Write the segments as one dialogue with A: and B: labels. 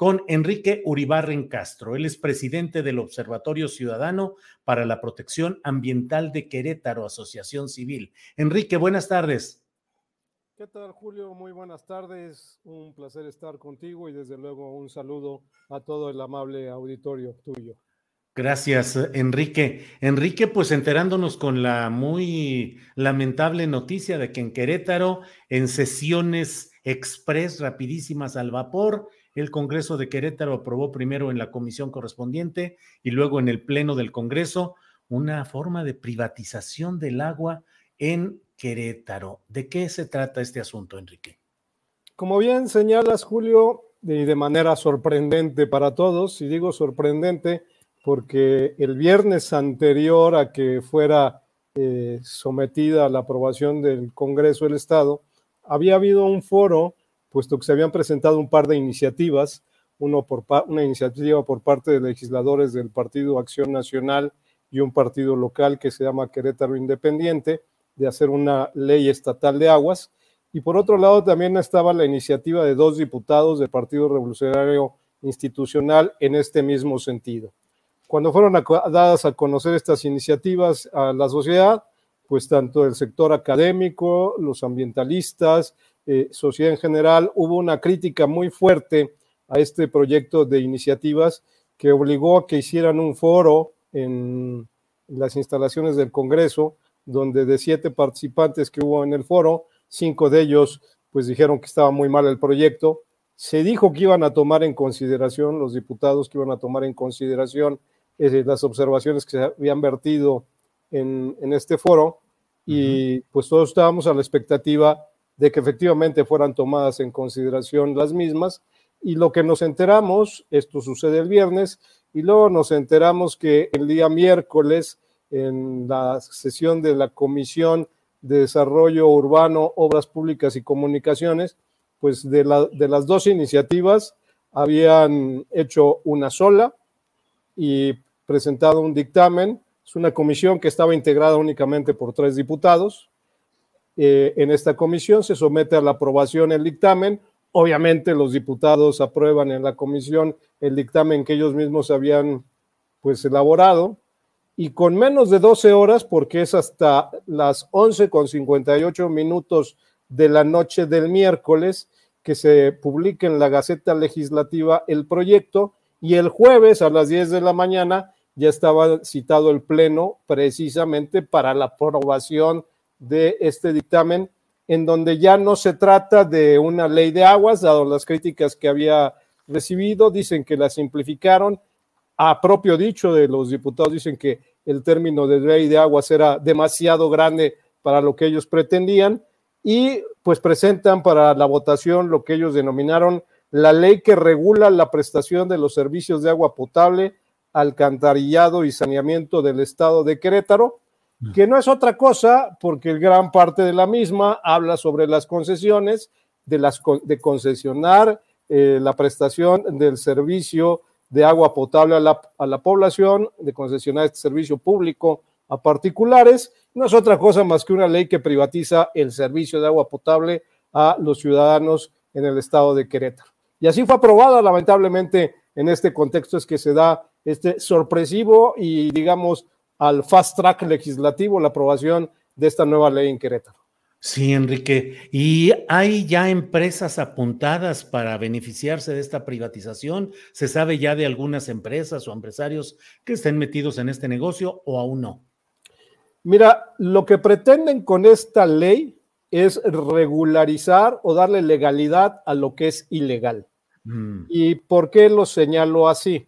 A: Con Enrique Uribarren Castro. Él es presidente del Observatorio Ciudadano para la Protección Ambiental de Querétaro, Asociación Civil. Enrique, buenas tardes.
B: ¿Qué tal, Julio? Muy buenas tardes. Un placer estar contigo y desde luego un saludo a todo el amable auditorio tuyo.
A: Gracias, Enrique. Enrique, pues enterándonos con la muy lamentable noticia de que en Querétaro, en sesiones express rapidísimas al vapor, el Congreso de Querétaro aprobó primero en la comisión correspondiente y luego en el Pleno del Congreso una forma de privatización del agua en Querétaro. ¿De qué se trata este asunto, Enrique?
B: Como bien señalas, Julio, y de manera sorprendente para todos, y digo sorprendente porque el viernes anterior a que fuera eh, sometida a la aprobación del Congreso del Estado, había habido un foro puesto que se habían presentado un par de iniciativas, uno por una iniciativa por parte de legisladores del Partido Acción Nacional y un partido local que se llama Querétaro Independiente, de hacer una ley estatal de aguas. Y por otro lado también estaba la iniciativa de dos diputados del Partido Revolucionario Institucional en este mismo sentido. Cuando fueron dadas a conocer estas iniciativas a la sociedad, pues tanto el sector académico, los ambientalistas, eh, sociedad en general, hubo una crítica muy fuerte a este proyecto de iniciativas que obligó a que hicieran un foro en las instalaciones del Congreso, donde de siete participantes que hubo en el foro, cinco de ellos pues dijeron que estaba muy mal el proyecto. Se dijo que iban a tomar en consideración, los diputados que iban a tomar en consideración eh, las observaciones que se habían vertido en, en este foro y pues todos estábamos a la expectativa de que efectivamente fueran tomadas en consideración las mismas. Y lo que nos enteramos, esto sucede el viernes, y luego nos enteramos que el día miércoles, en la sesión de la Comisión de Desarrollo Urbano, Obras Públicas y Comunicaciones, pues de, la, de las dos iniciativas habían hecho una sola y presentado un dictamen. Es una comisión que estaba integrada únicamente por tres diputados, eh, en esta comisión, se somete a la aprobación el dictamen. Obviamente los diputados aprueban en la comisión el dictamen que ellos mismos habían pues elaborado y con menos de 12 horas, porque es hasta las 11 con 58 minutos de la noche del miércoles que se publica en la Gaceta Legislativa el proyecto y el jueves a las 10 de la mañana ya estaba citado el Pleno precisamente para la aprobación de este dictamen, en donde ya no se trata de una ley de aguas, dado las críticas que había recibido, dicen que la simplificaron. A propio dicho de los diputados, dicen que el término de ley de aguas era demasiado grande para lo que ellos pretendían y pues presentan para la votación lo que ellos denominaron la ley que regula la prestación de los servicios de agua potable, alcantarillado y saneamiento del estado de Querétaro, que no es otra cosa porque gran parte de la misma habla sobre las concesiones, de, las, de concesionar eh, la prestación del servicio de agua potable a la, a la población, de concesionar este servicio público a particulares, no es otra cosa más que una ley que privatiza el servicio de agua potable a los ciudadanos en el estado de Querétaro. Y así fue aprobada, lamentablemente, en este contexto es que se da este sorpresivo y, digamos, al fast track legislativo la aprobación de esta nueva ley en Querétaro.
A: Sí, Enrique. ¿Y hay ya empresas apuntadas para beneficiarse de esta privatización? ¿Se sabe ya de algunas empresas o empresarios que estén metidos en este negocio o aún no?
B: Mira, lo que pretenden con esta ley es regularizar o darle legalidad a lo que es ilegal. Mm. ¿Y por qué lo señalo así?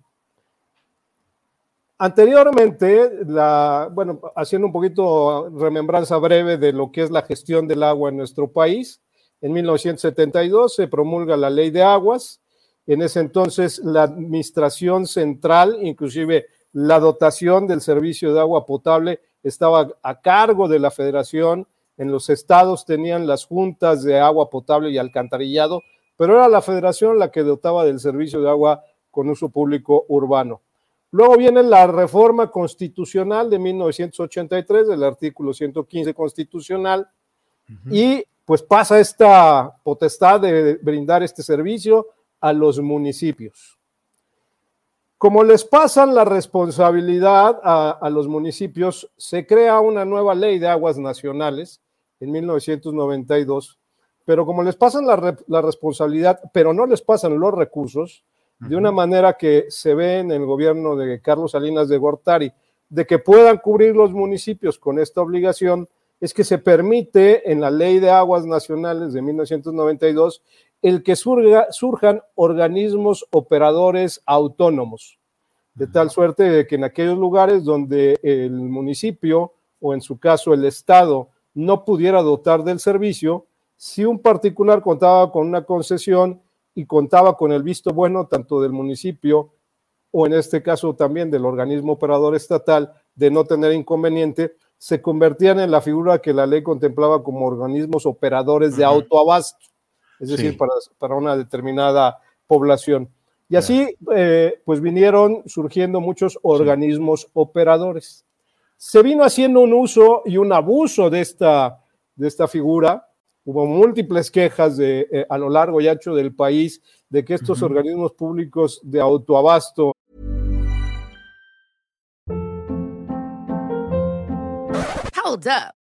B: Anteriormente, la, bueno, haciendo un poquito remembranza breve de lo que es la gestión del agua en nuestro país, en 1972 se promulga la ley de aguas. En ese entonces, la administración central, inclusive la dotación del servicio de agua potable, estaba a cargo de la federación. En los estados tenían las juntas de agua potable y alcantarillado, pero era la federación la que dotaba del servicio de agua con uso público urbano. Luego viene la reforma constitucional de 1983, del artículo 115 constitucional, y pues pasa esta potestad de brindar este servicio a los municipios. Como les pasan la responsabilidad a, los municipios, se crea una nueva ley de aguas nacionales en 1992, pero como les pasan la responsabilidad, pero no les pasan los recursos, de una manera que se ve en el gobierno de Carlos Salinas de Gortari, de que puedan cubrir los municipios con esta obligación, es que se permite en la Ley de Aguas Nacionales de 1992 el que surjan organismos operadores autónomos, de tal suerte de que en aquellos lugares donde el municipio o en su caso el Estado no pudiera dotar del servicio, si un particular contaba con una concesión, y contaba con el visto bueno tanto del municipio o en este caso también del organismo operador estatal de no tener inconveniente, se convertían en la figura que la ley contemplaba como organismos operadores de autoabasto, es decir, para, una determinada población. Y así, eh, pues vinieron surgiendo muchos organismos operadores. Se vino haciendo un uso y un abuso de esta, de esta figura, Hubo múltiples quejas de, eh, a lo largo y ancho del país de que estos uh -huh. organismos públicos de autoabasto
C: Hold up.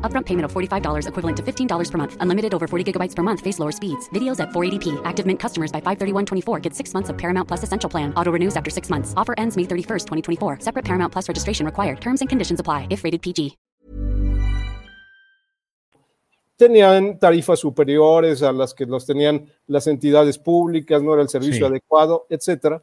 D: Upfront payment of $45 equivalent to $15 per month. Unlimited over 40 gigabytes per month. Face lower speeds. Videos at 480p. Active Mint customers by 531.24 get six months of Paramount Plus Essential Plan. Auto renews after six months. Offer ends May 31st, 2024. Separate Paramount Plus registration required. Terms and conditions apply if rated PG.
B: tenían tarifas superiores a las que los tenían las entidades públicas, no era el servicio sí. adecuado, etcétera.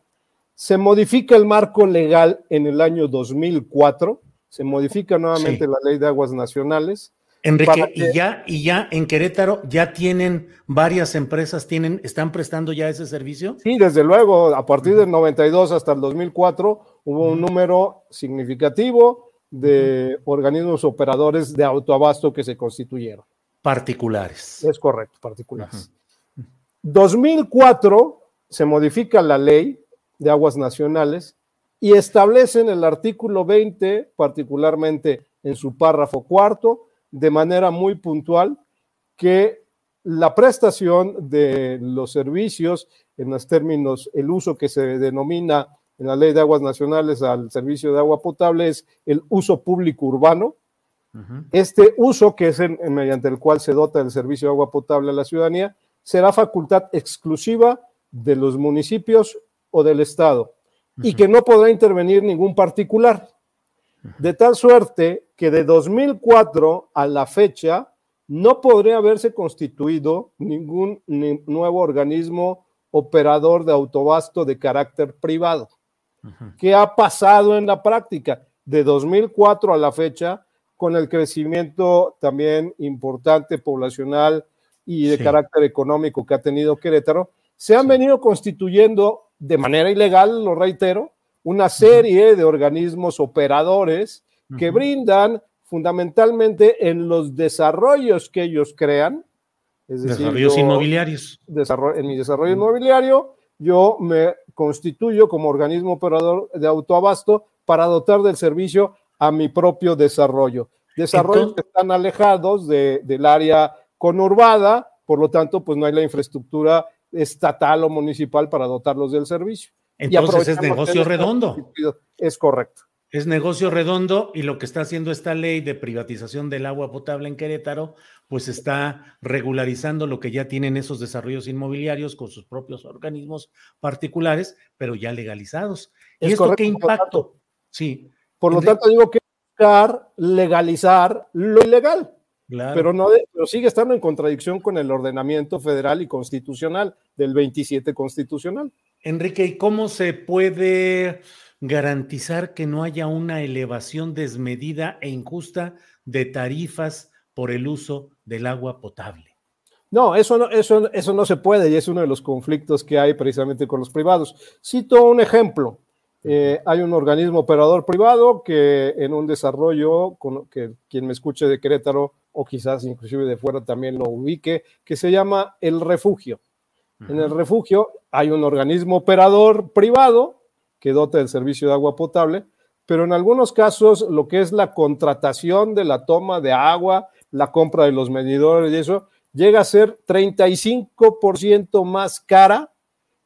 B: Se modifica el marco legal en el año 2004, se modifica nuevamente sí. la ley de aguas nacionales.
A: Enrique, que, y ya, y ya en Querétaro ya tienen varias empresas, tienen, están prestando ya ese servicio.
B: Sí, desde luego, a partir del 92 hasta el 2004 hubo un número significativo de organismos operadores de autoabasto que se constituyeron.
A: Particulares.
B: Es correcto, particulares. Uh -huh. 2004 se modifica la ley de aguas nacionales y establece en el artículo 20, particularmente en su párrafo cuarto, de manera muy puntual, que la prestación de los servicios, en los términos, el uso que se denomina en la ley de aguas nacionales al servicio de agua potable es el uso público urbano, este uso, que es en, en, mediante el cual se dota el servicio de agua potable a la ciudadanía, será facultad exclusiva de los municipios o del Estado. Y que no podrá intervenir ningún particular. De tal suerte que de 2004 a la fecha no podría haberse constituido ningún ni nuevo organismo operador de autobasto de carácter privado. ¿Qué ha pasado en la práctica? De 2004 a la fecha, con el crecimiento también importante poblacional y de carácter económico que ha tenido Querétaro, se han venido constituyendo de manera ilegal, lo reitero, una serie de organismos operadores que brindan fundamentalmente en los desarrollos que ellos crean.
A: Es decir, desarrollos inmobiliarios.
B: en mi desarrollo inmobiliario, yo me constituyo como organismo operador de autoabasto para dotar del servicio a mi propio desarrollo. Desarrollos que están alejados del área conurbada, por lo tanto, pues no hay la infraestructura estatal o municipal para dotarlos del servicio.
A: Entonces es negocio redondo.
B: Es correcto.
A: Es negocio redondo y lo que está haciendo esta ley de privatización del agua potable en Querétaro, pues está regularizando lo que ya tienen esos desarrollos inmobiliarios con sus propios organismos particulares, pero ya legalizados. ¿Y esto qué impacto? sí.
B: Por lo tanto, digo que buscar legalizar lo ilegal. Pero, no pero sigue estando en contradicción con el ordenamiento federal y constitucional del 27 constitucional.
A: Enrique, ¿y cómo se puede garantizar que no haya una elevación desmedida e injusta de tarifas por el uso del agua potable?
B: No, eso no, eso, eso no se puede y es uno de los conflictos que hay precisamente con los privados. Cito un ejemplo. Eh, hay un organismo operador privado que en un desarrollo, con, que quien me escuche de Querétaro o quizás inclusive de fuera también lo ubique, que se llama El Refugio. En el refugio hay un organismo operador privado que dota del servicio de agua potable, pero en algunos casos lo que es la contratación de la toma de agua, la compra de los medidores y eso, llega a ser 35% más cara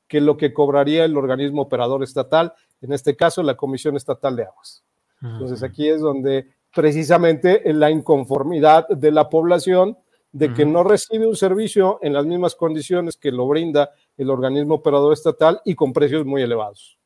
B: que lo que cobraría el organismo operador estatal en este caso la Comisión Estatal de Aguas. Entonces aquí es donde precisamente la inconformidad de la población de que no recibe un servicio en las mismas condiciones que lo brinda el organismo operador estatal y con precios muy elevados.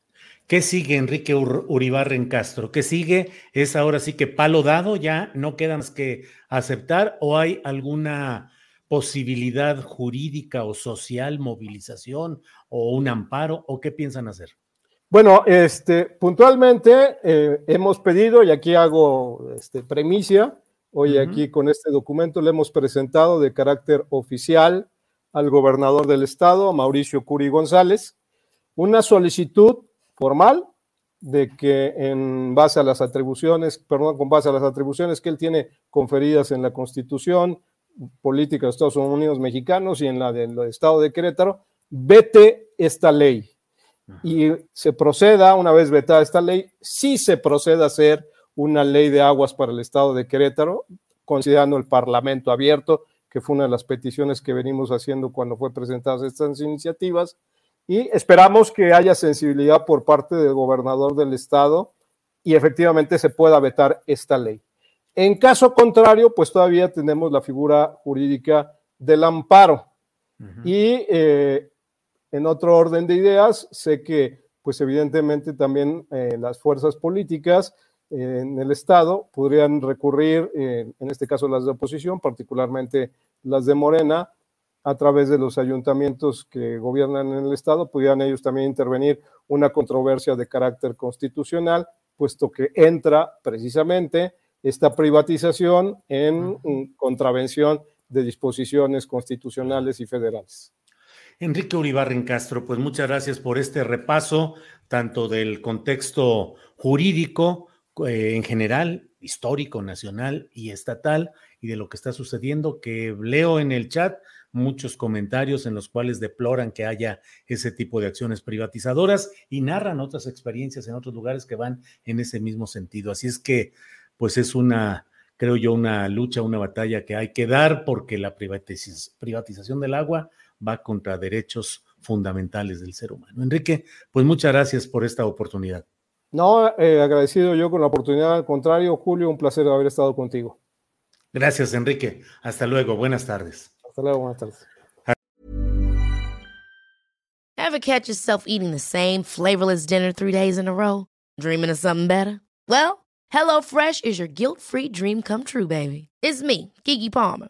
A: ¿Qué sigue Enrique Uribarren Castro? ¿Qué sigue? ¿Es ahora sí que palo dado? ¿Ya no queda más que aceptar o hay alguna posibilidad jurídica o social, movilización o un amparo o qué piensan hacer?
B: Bueno, este, puntualmente eh, hemos pedido, y aquí hago este, premicia, hoy aquí con este documento le hemos presentado de carácter oficial al gobernador del estado, Mauricio Curi González, una solicitud formal de que en base a las atribuciones, perdón, con base a las atribuciones que él tiene conferidas en la Constitución Política de Estados Unidos Mexicanos y en la del Estado de Querétaro, vete esta ley y se proceda, una vez vetada esta ley, sí se proceda a hacer una ley de aguas para el estado de Querétaro, considerando el Parlamento abierto, que fue una de las peticiones que venimos haciendo cuando fue presentadas estas iniciativas, y esperamos que haya sensibilidad por parte del gobernador del estado y efectivamente se pueda vetar esta ley. En caso contrario, pues todavía tenemos la figura jurídica del amparo. Y eh, en otro orden de ideas, sé que, pues evidentemente también eh, las fuerzas políticas eh, en el Estado podrían recurrir, eh, en este caso las de oposición, particularmente las de Morena, a través de los ayuntamientos que gobiernan en el Estado, pudieran ellos también intervenir una controversia de carácter constitucional, puesto que entra precisamente esta privatización en contravención de disposiciones constitucionales y federales.
A: Enrique Uribarren Castro, pues muchas gracias por este repaso, tanto del contexto jurídico eh, en general, histórico, nacional y estatal, y de lo que está sucediendo, que leo en el chat muchos comentarios en los cuales deploran que haya ese tipo de acciones privatizadoras y narran otras experiencias en otros lugares que van en ese mismo sentido. Así es que, pues es una, creo yo, una lucha, una batalla que hay que dar porque la privatización del agua va contra derechos fundamentales del ser humano. Enrique, pues muchas gracias por esta oportunidad.
B: No, eh, agradecido yo con la oportunidad. Al contrario, Julio, un placer haber estado contigo.
A: Gracias, Enrique. Hasta luego. Buenas tardes.
B: Hasta luego. Buenas tardes.
C: Ever catch yourself eating the same flavorless dinner three days in a row? Dreaming of something better? Well, HelloFresh is your guilt-free dream come true, baby. It's me, Kiki Palmer.